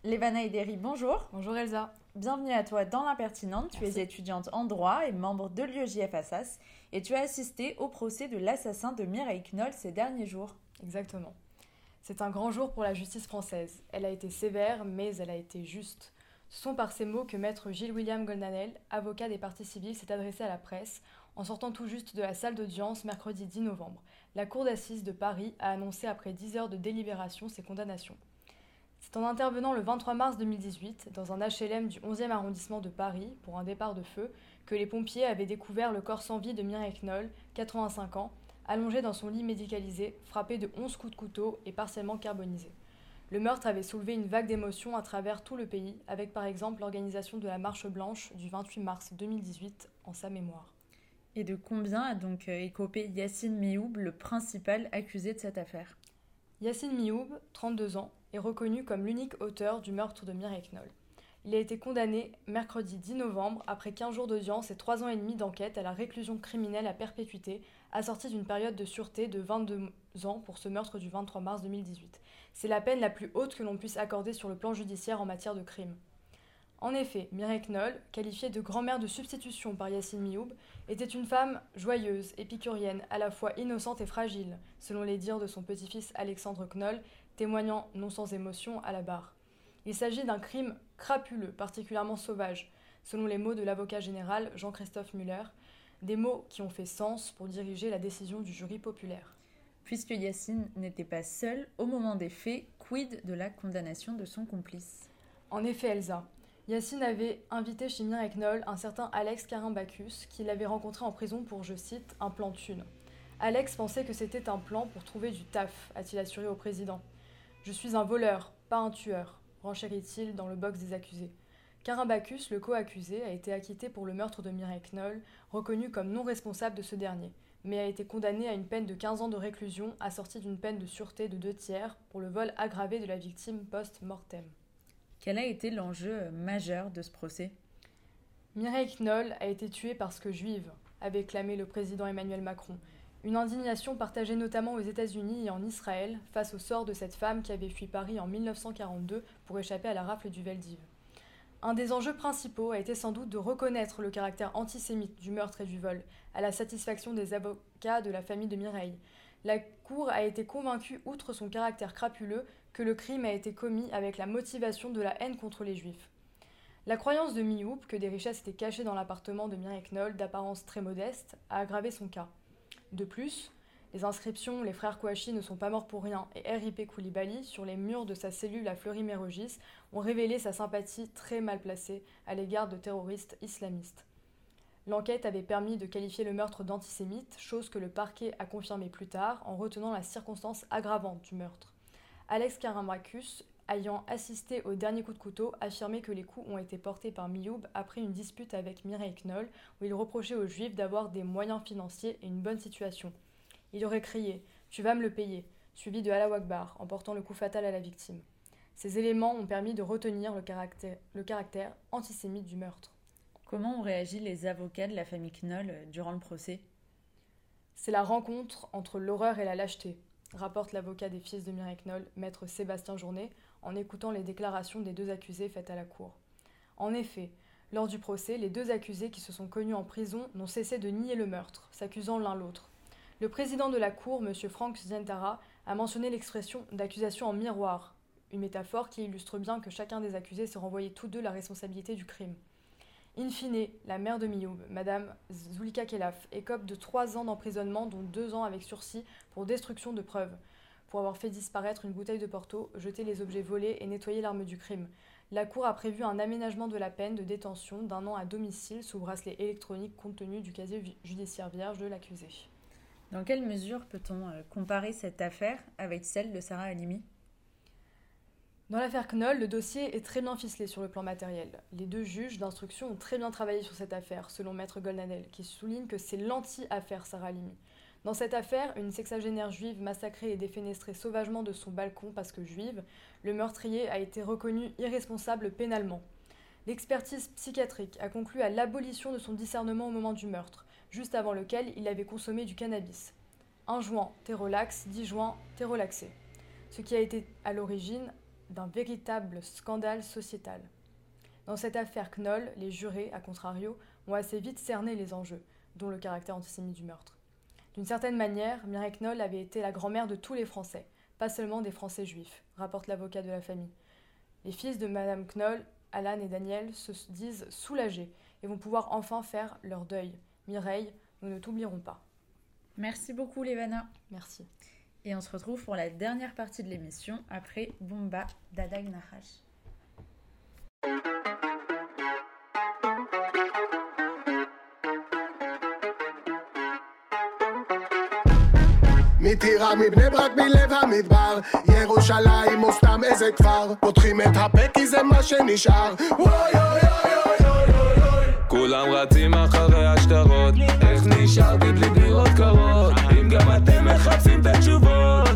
Levana Ederi, bonjour. Bonjour Elsa. Bienvenue à toi dans l'impertinente. Tu es étudiante en droit et membre de l'UEJF Assas et tu as assisté au procès de l'assassin de Mireille Knoll ces derniers jours. Exactement. C'est un grand jour pour la justice française. Elle a été sévère, mais elle a été juste. Ce sont par ces mots que maître Gilles-William Goldanel, avocat des parties civiles, s'est adressé à la presse en sortant tout juste de la salle d'audience mercredi 10 novembre. La cour d'assises de Paris a annoncé après 10 heures de délibération ses condamnations. C'est en intervenant le 23 mars 2018 dans un HLM du 11e arrondissement de Paris pour un départ de feu que les pompiers avaient découvert le corps sans vie de Mireille Knoll, 85 ans, allongé dans son lit médicalisé, frappé de 11 coups de couteau et partiellement carbonisé. Le meurtre avait soulevé une vague d'émotions à travers tout le pays, avec par exemple l'organisation de la Marche Blanche du 28 mars 2018 en sa mémoire. Et de combien a donc euh, écopé Yacine Mioub, le principal accusé de cette affaire? Yacine Mioub, 32 ans, est reconnu comme l'unique auteur du meurtre de Mireille Knoll. Il a été condamné mercredi 10 novembre après 15 jours d'audience et 3 ans et demi d'enquête à la réclusion criminelle à perpétuité, assortie d'une période de sûreté de 22 ans pour ce meurtre du 23 mars 2018. C'est la peine la plus haute que l'on puisse accorder sur le plan judiciaire en matière de crime. En effet, Mireille Knoll, qualifiée de grand-mère de substitution par Yacine Mioub, était une femme joyeuse, épicurienne, à la fois innocente et fragile, selon les dires de son petit-fils Alexandre Knoll, témoignant non sans émotion à la barre. Il s'agit d'un crime crapuleux, particulièrement sauvage, selon les mots de l'avocat général Jean-Christophe Muller, des mots qui ont fait sens pour diriger la décision du jury populaire. Puisque Yacine n'était pas seul au moment des faits, quid de la condamnation de son complice? En effet, Elsa, Yacine avait invité chez Knoll un certain Alex Carin-Bacchus, qu'il avait rencontré en prison pour, je cite, un plan de thune. Alex pensait que c'était un plan pour trouver du taf, a-t-il assuré au président. Je suis un voleur, pas un tueur, renchérit-il dans le box des accusés. Carimbacus, le co-accusé, a été acquitté pour le meurtre de Mireille Knoll, reconnu comme non responsable de ce dernier, mais a été condamné à une peine de 15 ans de réclusion assortie d'une peine de sûreté de deux tiers pour le vol aggravé de la victime post-mortem. Quel a été l'enjeu majeur de ce procès? Mireille Knoll a été tuée parce que juive, avait clamé le président Emmanuel Macron. Une indignation partagée notamment aux États-Unis et en Israël face au sort de cette femme qui avait fui Paris en 1942 pour échapper à la rafle du Veldiv. Un des enjeux principaux a été sans doute de reconnaître le caractère antisémite du meurtre et du vol, à la satisfaction des avocats de la famille de Mireille. La Cour a été convaincue, outre son caractère crapuleux, que le crime a été commis avec la motivation de la haine contre les juifs. La croyance de Mioub que des richesses étaient cachées dans l'appartement de Mireille Knoll, d'apparence très modeste, a aggravé son cas. De plus, les inscriptions Les frères Kouachi ne sont pas morts pour rien et R.I.P. Koulibaly sur les murs de sa cellule à Fleury-Mérogis ont révélé sa sympathie très mal placée à l'égard de terroristes islamistes. L'enquête avait permis de qualifier le meurtre d'antisémite, chose que le parquet a confirmé plus tard en retenant la circonstance aggravante du meurtre. Alex Karambracus, ayant assisté au dernier coup de couteau, affirmait que les coups ont été portés par Mioub après une dispute avec Mireille Knoll, où il reprochait aux Juifs d'avoir des moyens financiers et une bonne situation. Il aurait crié Tu vas me le payer, suivi de Allah Akbar, en portant le coup fatal à la victime. Ces éléments ont permis de retenir le caractère, le caractère antisémite du meurtre. Comment ont réagi les avocats de la famille Knoll euh, durant le procès? C'est la rencontre entre l'horreur et la lâcheté, rapporte l'avocat des fils de Mireille Knoll, maître Sébastien Journet, en écoutant les déclarations des deux accusés faites à la cour. En effet, lors du procès, les deux accusés qui se sont connus en prison n'ont cessé de nier le meurtre, s'accusant l'un l'autre. Le président de la cour, M. Frank Zientara, a mentionné l'expression d'accusation en miroir, une métaphore qui illustre bien que chacun des accusés s'est renvoyé tous deux la responsabilité du crime. In fine, la mère de Mioub, Madame Zulika Kelaf, écope de trois ans d'emprisonnement, dont deux ans avec sursis pour destruction de preuves, pour avoir fait disparaître une bouteille de Porto, jeté les objets volés et nettoyé l'arme du crime. La Cour a prévu un aménagement de la peine de détention d'un an à domicile sous bracelet électronique compte tenu du casier judiciaire vierge de l'accusé. Dans quelle mesure peut-on euh, comparer cette affaire avec celle de Sarah Halimi? Dans l'affaire Knoll, le dossier est très bien ficelé sur le plan matériel. Les deux juges d'instruction ont très bien travaillé sur cette affaire, selon Maître Goldanel, qui souligne que c'est l'anti-affaire Sarah Limi. Dans cette affaire, une sexagénaire juive massacrée et défenestrée sauvagement de son balcon parce que juive, le meurtrier a été reconnu irresponsable pénalement. L'expertise psychiatrique a conclu à l'abolition de son discernement au moment du meurtre, juste avant lequel il avait consommé du cannabis. Un joint, thérolax, dix joints, thérolaxé. Ce qui a été à l'origine d'un véritable scandale sociétal. Dans cette affaire Knoll, les jurés, à contrario, ont assez vite cerné les enjeux, dont le caractère antisémite du meurtre. D'une certaine manière, Mireille Knoll avait été la grand-mère de tous les Français, pas seulement des Français juifs, rapporte l'avocat de la famille. Les fils de Madame Knoll, Alan et Daniel, se disent soulagés et vont pouvoir enfin faire leur deuil. Mireille, nous ne t'oublierons pas. Merci beaucoup, Lévana. Merci. Et on se retrouve pour la dernière partie de l'émission après Bomba d'Adag Nahash. מטירה מבני ברק מלב המדבר. ירושלים או סתם איזה כפר. פותחים את הפה כי זה מה שנשאר. וואי אוי אוי אוי אוי אוי כולם רצים אחרי השטרות. איך נשארתי בלי דירות קרות? אם גם אתם מחפשים את התשובות.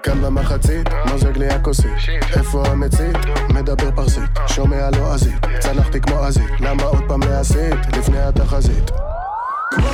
קם במחצית, מוזג לי הכוסית. איפה המצית? מדבר פרסית. שומע לועזית, צנחתי כמו עזית למה עוד פעם להסית? לפני התחזית. כמו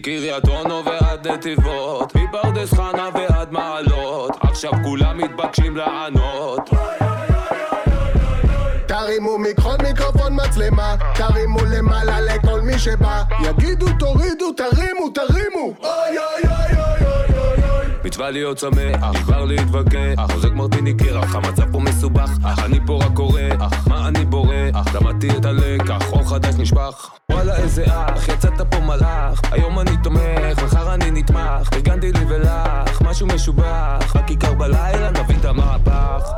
מקריית אונו ועד נתיבות מפרדס חנה ועד מעלות עכשיו כולם מתבקשים לענות. תרימו מיקרון, מיקרופון, מצלמה. תרימו למעלה לכל מי שבא. יגידו תורידו, תרימו, תרימו. אוי אוי אוי אוי בא להיות שמח, נשבר להתווכח, חוזק מרטיניקי רך, המצב פה מסובך, אני פה רק קורא, מה אני בורא, למדתי את הלקח, אור חדש נשפך. וואלה איזה אח, יצאת פה מלאך, היום אני תומך, מחר אני נתמך, ארגנתי לי ולך, משהו משובח, בכיכר בלילה נביא את המהפך.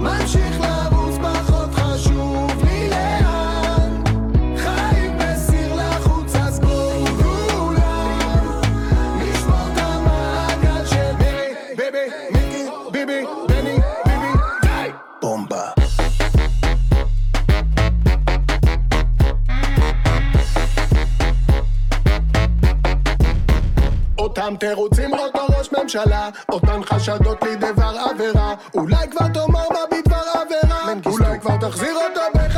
ממשיך לרוץ אותם תירוצים אותו ראש ממשלה. אותן חשדות לי דבר עבירה. אולי כבר תאמר מה בדבר עבירה. אולי כבר תחזיר אותו בחזרה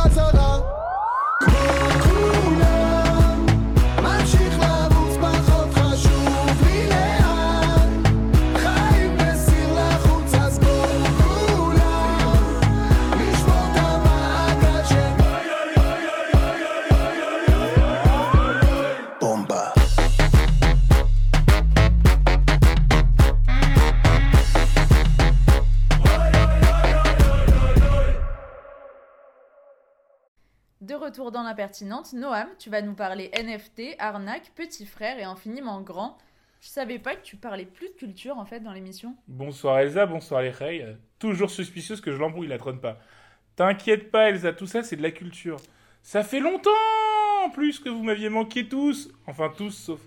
retour dans l'impertinente, Noam, tu vas nous parler NFT, arnaque, petit frère et infiniment grand. Je savais pas que tu parlais plus de culture en fait dans l'émission. Bonsoir Elsa, bonsoir les Rey. Toujours suspicieuse que je l'embrouille la trône pas. T'inquiète pas Elsa, tout ça c'est de la culture. Ça fait longtemps en plus que vous m'aviez manqué tous. Enfin tous sauf...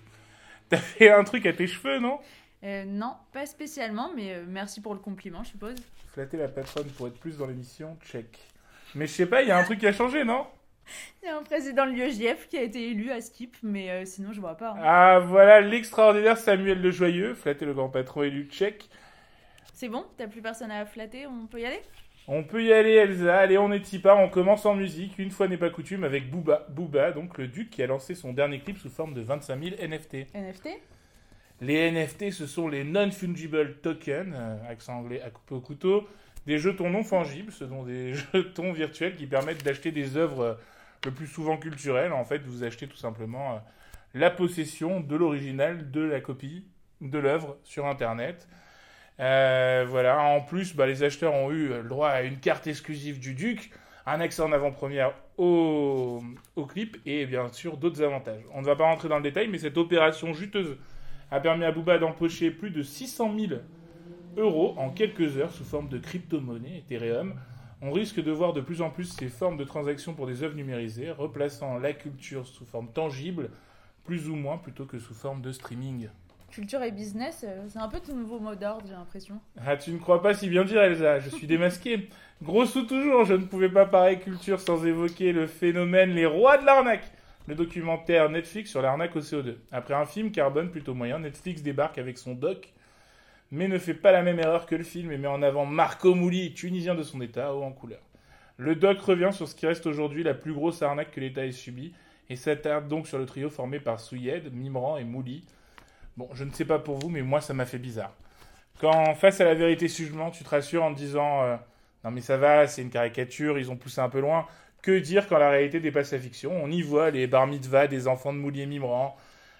T'as fait un truc à tes cheveux, non? Euh, non, pas spécialement, mais euh, merci pour le compliment, je suppose. Flatter la patronne pour être plus dans l'émission, check. Mais je sais pas, il y a un truc qui a changé, non? Il y a un président de l'UEJF qui a été élu à Skip, mais euh, sinon je vois pas. hein. Ah voilà l'extraordinaire Samuel le Joyeux, flatter le grand patron élu, check. C'est bon? T'as plus personne à flatter? On peut y aller? On peut y aller Elsa, allez on est pas, on commence en musique, une fois n'est pas coutume, avec Booba, Booba, donc le duc qui a lancé son dernier clip sous forme de 25 000 NFT. NFT Les NFT, ce sont les non-fungible tokens, euh, accent anglais à couper au couteau, des jetons non fungibles, ce sont des jetons virtuels qui permettent d'acheter des œuvres euh, le plus souvent culturelles. En fait, vous achetez tout simplement euh, la possession de l'original, de la copie de l'œuvre sur Internet. Euh, voilà. En plus, bah, les acheteurs ont eu le droit à une carte exclusive du Duc, un accès en avant-première au, au clip et bien sûr d'autres avantages. On ne va pas rentrer dans le détail, mais cette opération juteuse a permis à Booba d'empocher plus de 600 000 euros en quelques heures sous forme de crypto-monnaie Ethereum. On risque de voir de plus en plus ces formes de transactions pour des œuvres numérisées, replaçant la culture sous forme tangible, plus ou moins, plutôt que sous forme de streaming. Culture et business, euh, c'est un peu ton nouveau mot d'ordre, j'ai l'impression. Ah, tu ne crois pas si bien dire, Elsa, je suis démasqué. Gros ou toujours, je ne pouvais pas parler culture sans évoquer le phénomène Les Rois de l'arnaque, le documentaire Netflix sur l'arnaque au CO2. Après un film carbone plutôt moyen, Netflix débarque avec son doc, mais ne fait pas la même erreur que le film et met en avant Marco Mouli, tunisien de son état, haut en couleur. Le doc revient sur ce qui reste aujourd'hui la plus grosse arnaque que l'État ait subie et s'attarde donc sur le trio formé par Souyed, Mimran et Mouli. Bon, je ne sais pas pour vous, mais moi ça m'a fait bizarre. Quand face à la vérité jugement, tu te rassures en te disant euh, non mais ça va, c'est une caricature, ils ont poussé un peu loin. Que dire quand la réalité dépasse la fiction? On y voit les bar mitzvahs des enfants de Mouli et Mimran,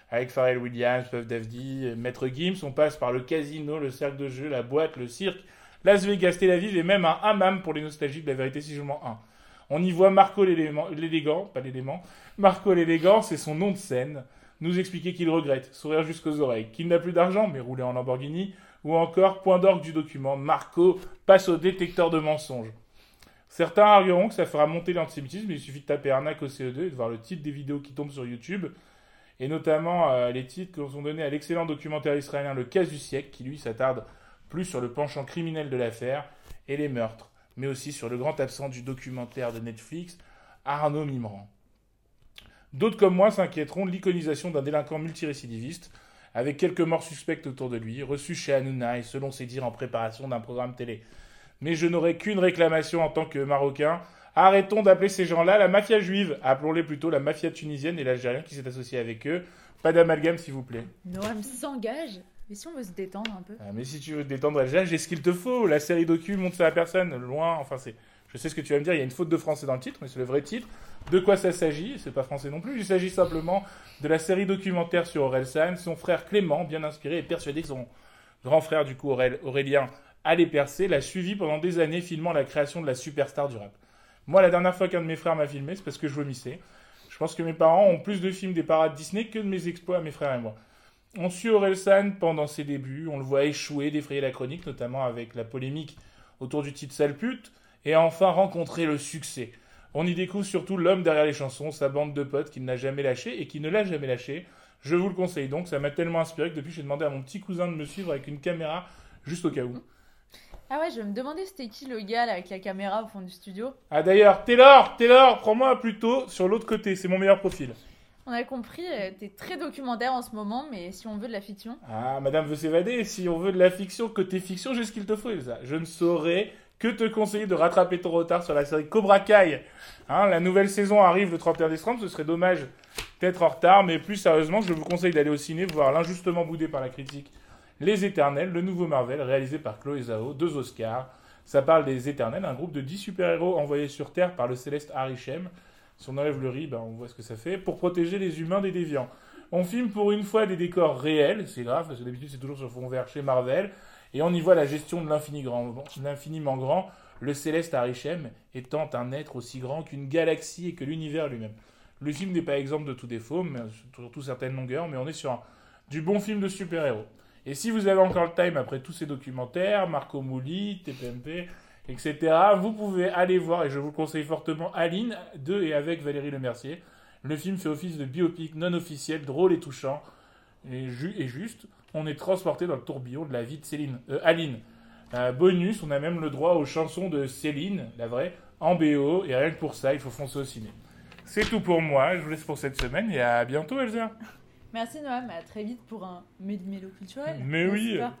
avec Pharrell Williams, Puff Davdy, Maître Gims, on passe par le casino, le cercle de jeu, la boîte, le cirque, Las Vegas, Tel Aviv et même un hammam pour les nostalgiques de la vérité si jugement 1. On y voit Marco l'élégant, pas l'élément, Marco l'élégant, c'est son nom de scène, nous expliquer qu'il regrette, sourire jusqu'aux oreilles, qu'il n'a plus d'argent mais rouler en Lamborghini, ou encore, point d'orgue du document, Marco passe au détecteur de mensonges. Certains argueront que ça fera monter l'antisémitisme, il suffit de taper arnaque au CO2 et de voir le titre des vidéos qui tombent sur YouTube, et notamment euh, les titres que sont donnés à l'excellent documentaire israélien Le Cas du siècle, qui lui s'attarde plus sur le penchant criminel de l'affaire et les meurtres, mais aussi sur le grand absent du documentaire de Netflix, Arnaud Mimran. D'autres comme moi s'inquiéteront de l'iconisation d'un délinquant multirécidiviste, avec quelques morts suspectes autour de lui, reçu chez Hanouna et selon ses dires en préparation d'un programme télé. Mais je n'aurai qu'une réclamation en tant que Marocain. Arrêtons d'appeler ces gens-là la mafia juive. Appelons-les plutôt la mafia tunisienne et l'Algérien qui s'est associé avec eux. Pas d'amalgame, s'il vous plaît. Noam s'engage. Mais si on veut se détendre un peu Ah, mais si tu veux te détendre, Elsa, j'ai ce qu'il te faut. La série docu montre sur la personne. Loin, enfin, c'est. Je Je sais ce que tu vas me dire, il y a une faute de français dans le titre, mais c'est le vrai titre. De quoi ça s'agit? C'est pas français non plus. Il s'agit simplement de la série documentaire sur Orelsan. Son frère Clément, bien inspiré, est persuadé que son grand frère, du coup Aurel- Aurélien, allait percer, l'a suivi pendant des années, filmant la création de la superstar du rap. Moi, la dernière fois qu'un de mes frères m'a filmé, c'est parce que je vomissais. Je pense que mes parents ont plus de films des parades Disney que de mes exploits à mes frères et moi. On suit Orelsan pendant ses débuts, on le voit échouer, défrayer la chronique, notamment avec la polémique autour du titre Sale pute, et enfin rencontrer le succès. On y découvre surtout l'homme derrière les chansons, sa bande de potes qu'il n'a jamais lâché et qui ne l'a jamais lâché. Je vous le conseille donc, ça m'a tellement inspiré que depuis j'ai demandé à mon petit cousin de me suivre avec une caméra juste au cas où. Ah ouais, je me demandais c'était qui le gars là, avec la caméra au fond du studio. Ah d'ailleurs, Taylor, Taylor, prends-moi plutôt sur l'autre côté, c'est mon meilleur profil. On a compris, euh, t'es très documentaire en ce moment, mais si on veut de la fiction. Ah, madame veut s'évader, si on veut de la fiction, côté fiction, j'ai ce qu'il te faut, Elsa. Je ne saurais que te conseiller de rattraper ton retard sur la série Cobra Kai. Hein, la nouvelle saison arrive le 31 décembre, ce serait dommage d'être en retard, mais plus sérieusement, je vous conseille d'aller au ciné voir l'injustement boudé par la critique Les Éternels, le nouveau Marvel, réalisé par Chloé Zhao, deux Oscars. Ça parle des Éternels, un groupe de 10 super-héros envoyés sur Terre par le céleste Arishem. Si on enlève le riz, on voit ce que ça fait, pour protéger les humains des déviants. On filme pour une fois des décors réels, c'est grave, parce que d'habitude c'est toujours sur fond vert chez Marvel, et on y voit la gestion de l'infiniment grand, le céleste Arishem étant un être aussi grand qu'une galaxie et que l'univers lui-même. Le film n'est pas exemple de tout défaut, mais surtout certaines longueurs, mais on est sur du bon film de super-héros. Et si vous avez encore le time après tous ces documentaires, Marco Mouli, TPMP, etc., vous pouvez aller voir, et je vous le conseille fortement, Aline, de et avec Valérie Lemercier. Le film fait office de biopic non officiel, drôle et touchant. Et, ju- et juste, on est transporté dans le tourbillon de la vie de Céline, euh, Aline. Bonus, on a même le droit aux chansons de Céline, la vraie, en BO, et rien que pour ça, il faut foncer au ciné. C'est tout pour moi, je vous laisse pour cette semaine, et à bientôt Elsa Merci Noam, à très vite pour un mélo culturel. Mais oui. pas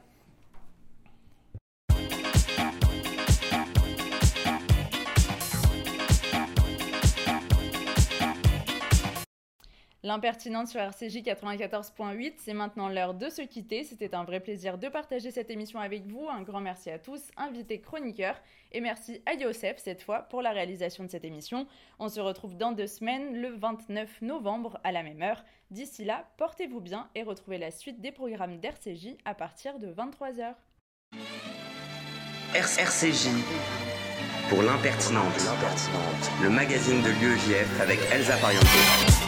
L'impertinente sur RCJ 94.8, c'est maintenant l'heure de se quitter. C'était un vrai plaisir de partager cette émission avec vous. Un grand merci à tous, invités chroniqueurs, et merci à Yosef cette fois pour la réalisation de cette émission. On se retrouve dans deux semaines, le 29 novembre à la même heure. D'ici là, portez-vous bien et retrouvez la suite des programmes d'RCJ à partir de 23h. RCJ pour l'impertinente, le magazine de l'UEJF avec Elsa Pariente.